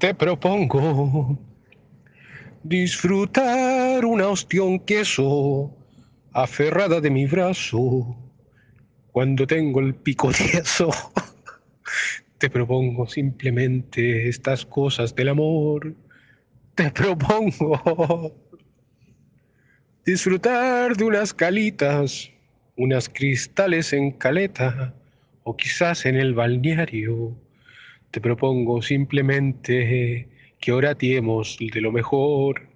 Te propongo disfrutar una ostión queso aferrada de mi brazo cuando tengo el pico tieso. Te propongo simplemente estas cosas del amor. Te propongo disfrutar de unas calitas, unas cristales en caleta o quizás en el balneario. Te propongo simplemente que oratiemos de lo mejor